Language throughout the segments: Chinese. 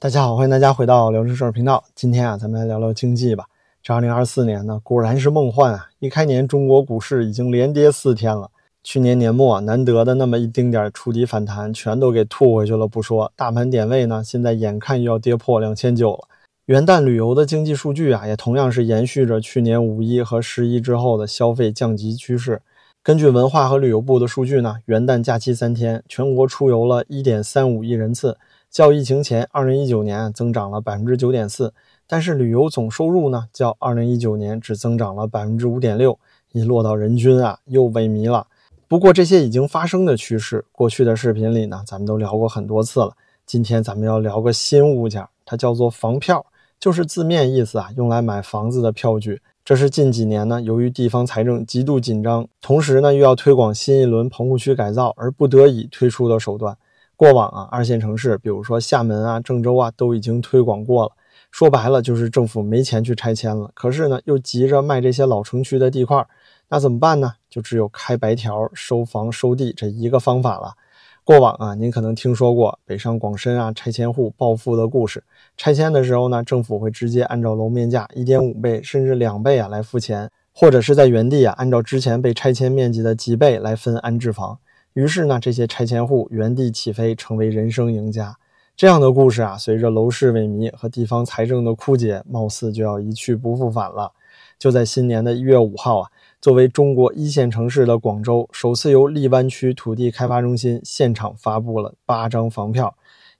大家好，欢迎大家回到聊城事儿频道。今天啊，咱们来聊聊经济吧。这二零二四年呢，果然是梦幻啊！一开年，中国股市已经连跌四天了。去年年末难得的那么一丁点触底反弹，全都给吐回去了不说，大盘点位呢，现在眼看又要跌破两千九了。元旦旅游的经济数据啊，也同样是延续着去年五一和十一之后的消费降级趋势。根据文化和旅游部的数据呢，元旦假期三天，全国出游了一点三五亿人次。较疫情前二零一九年增长了百分之九点四，但是旅游总收入呢，较二零一九年只增长了百分之五点六，一落到人均啊，又萎靡了。不过这些已经发生的趋势，过去的视频里呢，咱们都聊过很多次了。今天咱们要聊个新物件，它叫做房票，就是字面意思啊，用来买房子的票据。这是近几年呢，由于地方财政极度紧张，同时呢又要推广新一轮棚户区改造而不得已推出的手段。过往啊，二线城市，比如说厦门啊、郑州啊，都已经推广过了。说白了，就是政府没钱去拆迁了，可是呢，又急着卖这些老城区的地块，那怎么办呢？就只有开白条、收房、收地这一个方法了。过往啊，您可能听说过北上广深啊拆迁户暴富的故事。拆迁的时候呢，政府会直接按照楼面价一点五倍甚至两倍啊来付钱，或者是在原地啊按照之前被拆迁面积的几倍来分安置房。于是呢，这些拆迁户原地起飞，成为人生赢家。这样的故事啊，随着楼市萎靡和地方财政的枯竭，貌似就要一去不复返了。就在新年的一月五号啊，作为中国一线城市的广州，首次由荔湾区土地开发中心现场发布了八张房票，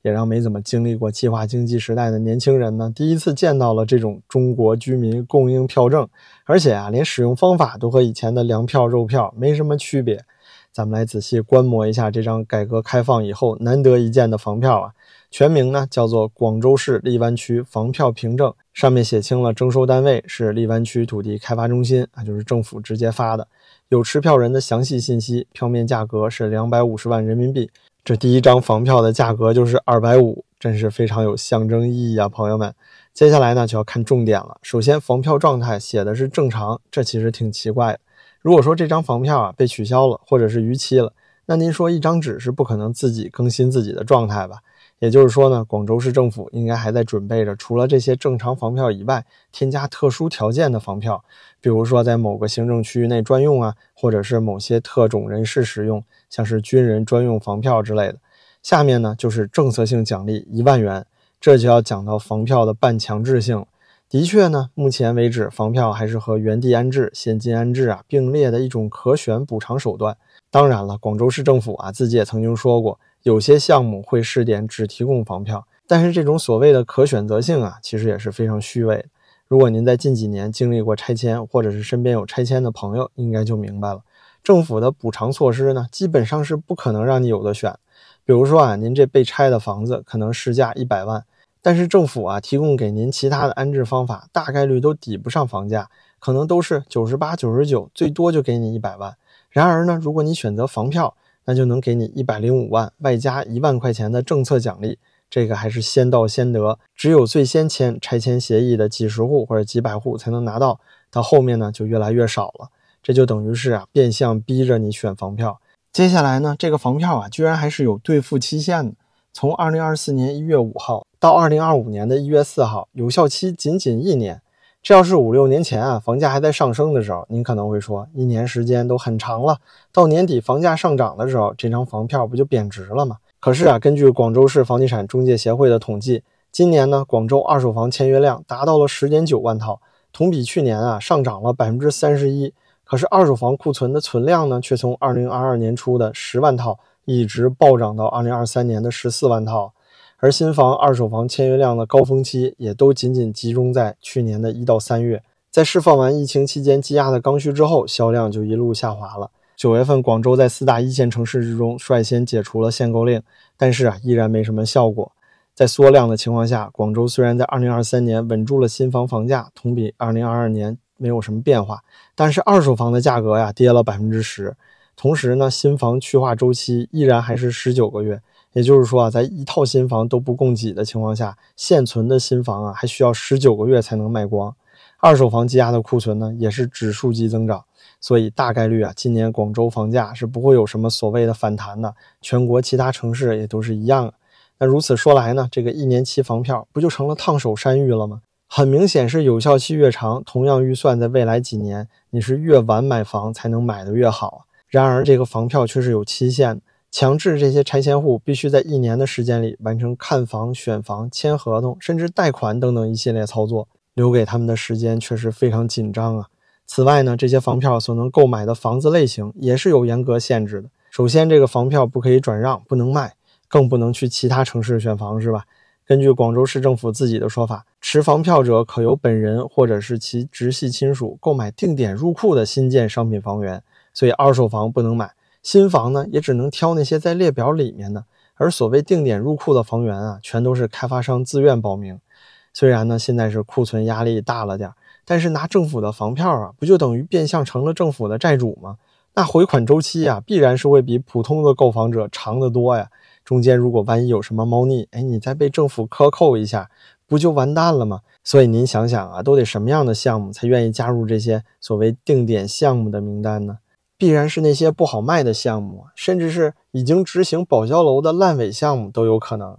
也让没怎么经历过计划经济时代的年轻人呢，第一次见到了这种中国居民供应票证，而且啊，连使用方法都和以前的粮票、肉票没什么区别。咱们来仔细观摩一下这张改革开放以后难得一见的房票啊，全名呢叫做广州市荔湾区房票凭证，上面写清了征收单位是荔湾区土地开发中心啊，就是政府直接发的，有持票人的详细信息，票面价格是两百五十万人民币，这第一张房票的价格就是二百五，真是非常有象征意义啊，朋友们。接下来呢就要看重点了，首先房票状态写的是正常，这其实挺奇怪的。如果说这张房票啊被取消了，或者是逾期了，那您说一张纸是不可能自己更新自己的状态吧？也就是说呢，广州市政府应该还在准备着，除了这些正常房票以外，添加特殊条件的房票，比如说在某个行政区域内专用啊，或者是某些特种人士使用，像是军人专用房票之类的。下面呢就是政策性奖励一万元，这就要讲到房票的半强制性。的确呢，目前为止，房票还是和原地安置、现金安置啊并列的一种可选补偿手段。当然了，广州市政府啊自己也曾经说过，有些项目会试点只提供房票，但是这种所谓的可选择性啊，其实也是非常虚伪。如果您在近几年经历过拆迁，或者是身边有拆迁的朋友，应该就明白了，政府的补偿措施呢，基本上是不可能让你有的选。比如说啊，您这被拆的房子可能市价一百万。但是政府啊提供给您其他的安置方法，大概率都抵不上房价，可能都是九十八、九十九，最多就给你一百万。然而呢，如果你选择房票，那就能给你一百零五万，外加一万块钱的政策奖励，这个还是先到先得，只有最先签拆迁协议的几十户或者几百户才能拿到，到后面呢就越来越少了。这就等于是啊变相逼着你选房票。接下来呢，这个房票啊居然还是有兑付期限的，从二零二四年一月五号。到二零二五年的一月四号，有效期仅仅一年。这要是五六年前啊，房价还在上升的时候，您可能会说，一年时间都很长了，到年底房价上涨的时候，这张房票不就贬值了吗？可是啊，根据广州市房地产中介协会的统计，今年呢，广州二手房签约量达到了十点九万套，同比去年啊上涨了百分之三十一。可是二手房库存的存量呢，却从二零二二年初的十万套，一直暴涨到二零二三年的十四万套。而新房、二手房签约量的高峰期，也都仅仅集中在去年的一到三月。在释放完疫情期间积压的刚需之后，销量就一路下滑了。九月份，广州在四大一线城市之中率先解除了限购令，但是啊，依然没什么效果。在缩量的情况下，广州虽然在二零二三年稳住了新房房价，同比二零二二年没有什么变化，但是二手房的价格呀跌了百分之十。同时呢，新房去化周期依然还是十九个月。也就是说啊，在一套新房都不供给的情况下，现存的新房啊还需要十九个月才能卖光。二手房积压的库存呢，也是指数级增长，所以大概率啊，今年广州房价是不会有什么所谓的反弹的。全国其他城市也都是一样。那如此说来呢，这个一年期房票不就成了烫手山芋了吗？很明显是有效期越长，同样预算在未来几年，你是越晚买房才能买的越好。然而这个房票却是有期限的，强制这些拆迁户必须在一年的时间里完成看房、选房、签合同，甚至贷款等等一系列操作，留给他们的时间确实非常紧张啊。此外呢，这些房票所能购买的房子类型也是有严格限制的。首先，这个房票不可以转让，不能卖，更不能去其他城市选房，是吧？根据广州市政府自己的说法，持房票者可由本人或者是其直系亲属购买定点入库的新建商品房源，所以二手房不能买，新房呢也只能挑那些在列表里面的。而所谓定点入库的房源啊，全都是开发商自愿报名。虽然呢现在是库存压力大了点，但是拿政府的房票啊，不就等于变相成了政府的债主吗？那回款周期啊，必然是会比普通的购房者长得多呀。中间如果万一有什么猫腻，哎，你再被政府克扣一下，不就完蛋了吗？所以您想想啊，都得什么样的项目才愿意加入这些所谓定点项目的名单呢？必然是那些不好卖的项目，甚至是已经执行保交楼的烂尾项目都有可能。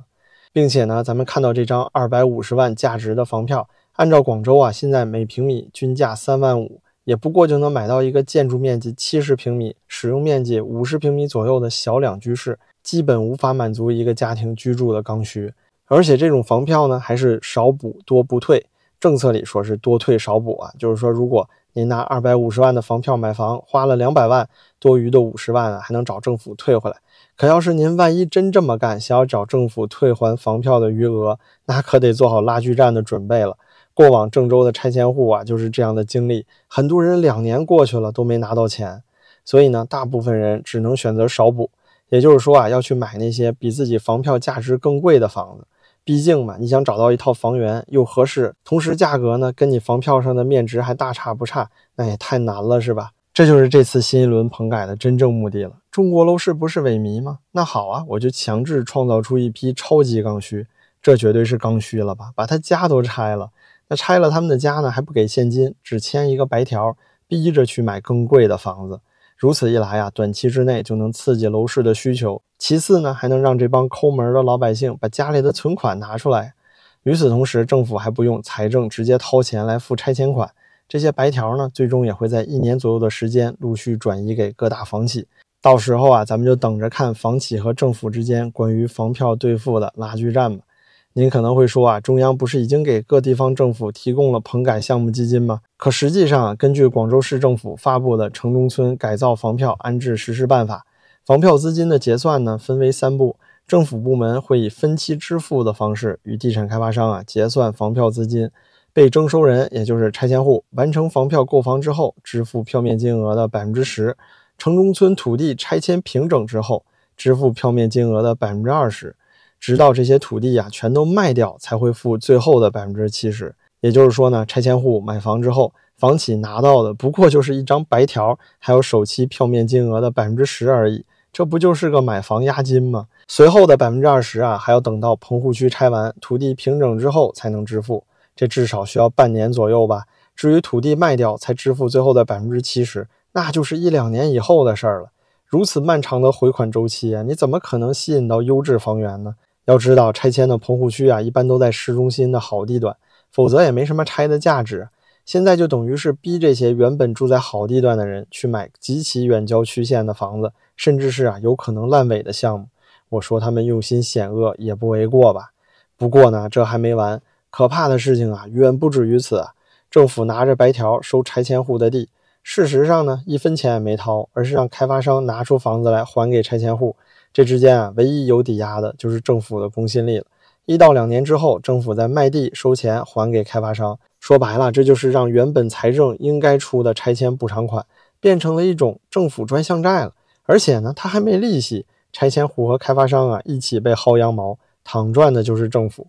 并且呢，咱们看到这张二百五十万价值的房票，按照广州啊现在每平米均价三万五，也不过就能买到一个建筑面积七十平米、使用面积五十平米左右的小两居室。基本无法满足一个家庭居住的刚需，而且这种房票呢还是少补多不退，政策里说是多退少补啊，就是说如果您拿二百五十万的房票买房，花了两百万，多余的五十万啊还能找政府退回来。可要是您万一真这么干，想要找政府退还房票的余额，那可得做好拉锯战的准备了。过往郑州的拆迁户啊就是这样的经历，很多人两年过去了都没拿到钱，所以呢，大部分人只能选择少补。也就是说啊，要去买那些比自己房票价值更贵的房子，毕竟嘛，你想找到一套房源又合适，同时价格呢跟你房票上的面值还大差不差，那也太难了，是吧？这就是这次新一轮棚改的真正目的了。中国楼市不是萎靡吗？那好啊，我就强制创造出一批超级刚需，这绝对是刚需了吧？把他家都拆了，那拆了他们的家呢，还不给现金，只签一个白条，逼着去买更贵的房子。如此一来啊，短期之内就能刺激楼市的需求。其次呢，还能让这帮抠门的老百姓把家里的存款拿出来。与此同时，政府还不用财政直接掏钱来付拆迁款。这些白条呢，最终也会在一年左右的时间陆续转移给各大房企。到时候啊，咱们就等着看房企和政府之间关于房票兑付的拉锯战吧。您可能会说啊，中央不是已经给各地方政府提供了棚改项目基金吗？可实际上啊，根据广州市政府发布的《城中村改造房票安置实施办法》，房票资金的结算呢分为三步，政府部门会以分期支付的方式与地产开发商啊结算房票资金，被征收人也就是拆迁户完成房票购房之后支付票面金额的百分之十，城中村土地拆迁平整之后支付票面金额的百分之二十。直到这些土地呀全都卖掉，才会付最后的百分之七十。也就是说呢，拆迁户买房之后，房企拿到的不过就是一张白条，还有首期票面金额的百分之十而已。这不就是个买房押金吗？随后的百分之二十啊，还要等到棚户区拆完、土地平整之后才能支付，这至少需要半年左右吧。至于土地卖掉才支付最后的百分之七十，那就是一两年以后的事儿了。如此漫长的回款周期啊，你怎么可能吸引到优质房源呢？要知道，拆迁的棚户区啊，一般都在市中心的好地段，否则也没什么拆的价值。现在就等于是逼这些原本住在好地段的人去买极其远郊区县的房子，甚至是啊有可能烂尾的项目。我说他们用心险恶也不为过吧？不过呢，这还没完，可怕的事情啊远不止于此。政府拿着白条收拆迁户的地，事实上呢一分钱也没掏，而是让开发商拿出房子来还给拆迁户。这之间啊，唯一有抵押的就是政府的公信力了。一到两年之后，政府再卖地收钱还给开发商。说白了，这就是让原本财政应该出的拆迁补偿款，变成了一种政府专项债了。而且呢，它还没利息，拆迁户和开发商啊一起被薅羊毛，躺赚的就是政府。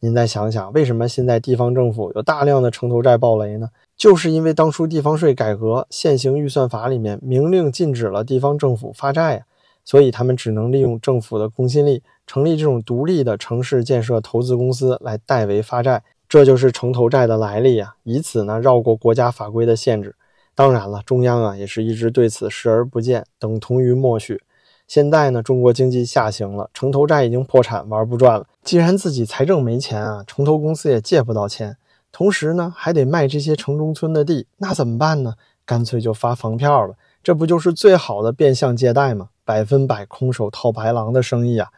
您再想想，为什么现在地方政府有大量的城投债暴雷呢？就是因为当初地方税改革现行预算法里面明令禁止了地方政府发债呀。所以他们只能利用政府的公信力，成立这种独立的城市建设投资公司来代为发债，这就是城投债的来历啊！以此呢绕过国家法规的限制。当然了，中央啊也是一直对此视而不见，等同于默许。现在呢，中国经济下行了，城投债已经破产，玩不转了。既然自己财政没钱啊，城投公司也借不到钱，同时呢，还得卖这些城中村的地，那怎么办呢？干脆就发房票了，这不就是最好的变相借贷吗？百分百空手套白狼的生意啊！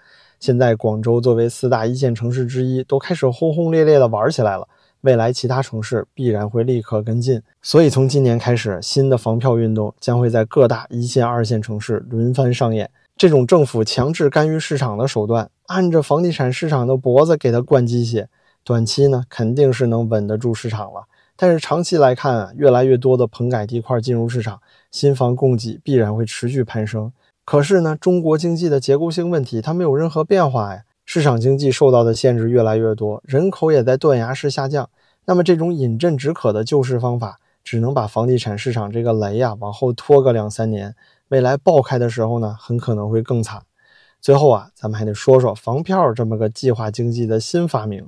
现在广州作为四大一线城市之一，都开始轰轰烈烈的玩起来了。未来其他城市必然会立刻跟进，所以从今年开始，新的房票运动将会在各大一线、二线城市轮番上演。这种政府强制干预市场的手段，按着房地产市场的脖子给它灌鸡血，短期呢肯定是能稳得住市场了。但是长期来看啊，越来越多的棚改地块进入市场，新房供给必然会持续攀升。可是呢，中国经济的结构性问题它没有任何变化呀。市场经济受到的限制越来越多，人口也在断崖式下降。那么，这种饮鸩止渴的救市方法，只能把房地产市场这个雷呀往后拖个两三年。未来爆开的时候呢，很可能会更惨。最后啊，咱们还得说说房票这么个计划经济的新发明。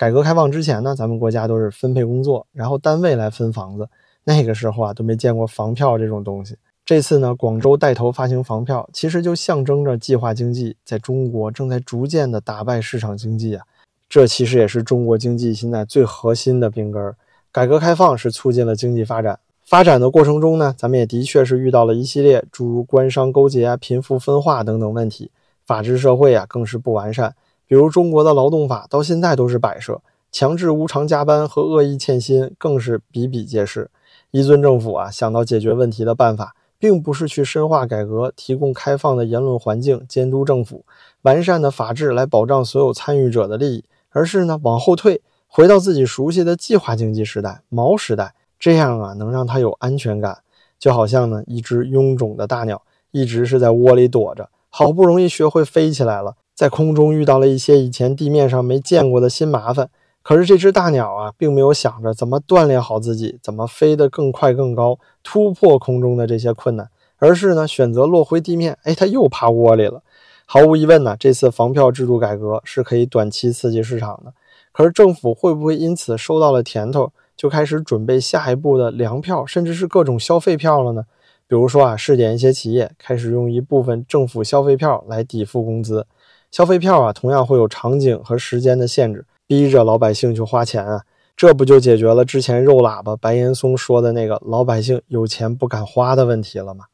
改革开放之前呢，咱们国家都是分配工作，然后单位来分房子。那个时候啊，都没见过房票这种东西。这次呢，广州带头发行房票，其实就象征着计划经济在中国正在逐渐的打败市场经济啊。这其实也是中国经济现在最核心的病根儿。改革开放是促进了经济发展，发展的过程中呢，咱们也的确是遇到了一系列诸如官商勾结啊、贫富分化等等问题。法治社会啊，更是不完善。比如中国的劳动法到现在都是摆设，强制无偿加班和恶意欠薪更是比比皆是。一尊政府啊，想到解决问题的办法。并不是去深化改革，提供开放的言论环境，监督政府，完善的法治来保障所有参与者的利益，而是呢往后退，回到自己熟悉的计划经济时代——毛时代。这样啊，能让他有安全感，就好像呢一只臃肿的大鸟，一直是在窝里躲着，好不容易学会飞起来了，在空中遇到了一些以前地面上没见过的新麻烦。可是这只大鸟啊，并没有想着怎么锻炼好自己，怎么飞得更快更高，突破空中的这些困难，而是呢选择落回地面。哎，它又趴窝里了。毫无疑问呢，这次房票制度改革是可以短期刺激市场的。可是政府会不会因此收到了甜头，就开始准备下一步的粮票，甚至是各种消费票了呢？比如说啊，试点一些企业开始用一部分政府消费票来抵付工资。消费票啊，同样会有场景和时间的限制。逼着老百姓去花钱啊，这不就解决了之前肉喇叭白岩松说的那个老百姓有钱不敢花的问题了吗？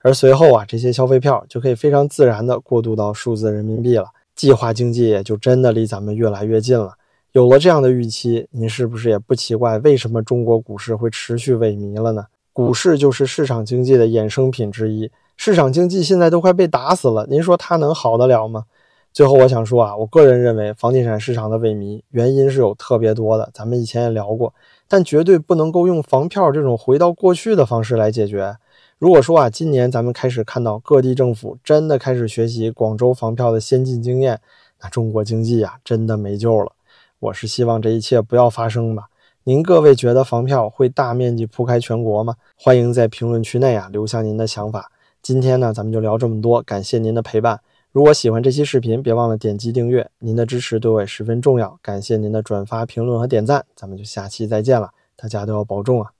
而随后啊，这些消费票就可以非常自然的过渡到数字人民币了，计划经济也就真的离咱们越来越近了。有了这样的预期，您是不是也不奇怪为什么中国股市会持续萎靡了呢？股市就是市场经济的衍生品之一，市场经济现在都快被打死了，您说它能好得了吗？最后我想说啊，我个人认为房地产市场的萎靡原因是有特别多的，咱们以前也聊过，但绝对不能够用房票这种回到过去的方式来解决。如果说啊，今年咱们开始看到各地政府真的开始学习广州房票的先进经验，那中国经济啊真的没救了。我是希望这一切不要发生吧。您各位觉得房票会大面积铺开全国吗？欢迎在评论区内啊留下您的想法。今天呢，咱们就聊这么多，感谢您的陪伴。如果喜欢这期视频，别忘了点击订阅，您的支持对我也十分重要。感谢您的转发、评论和点赞，咱们就下期再见了，大家都要保重啊！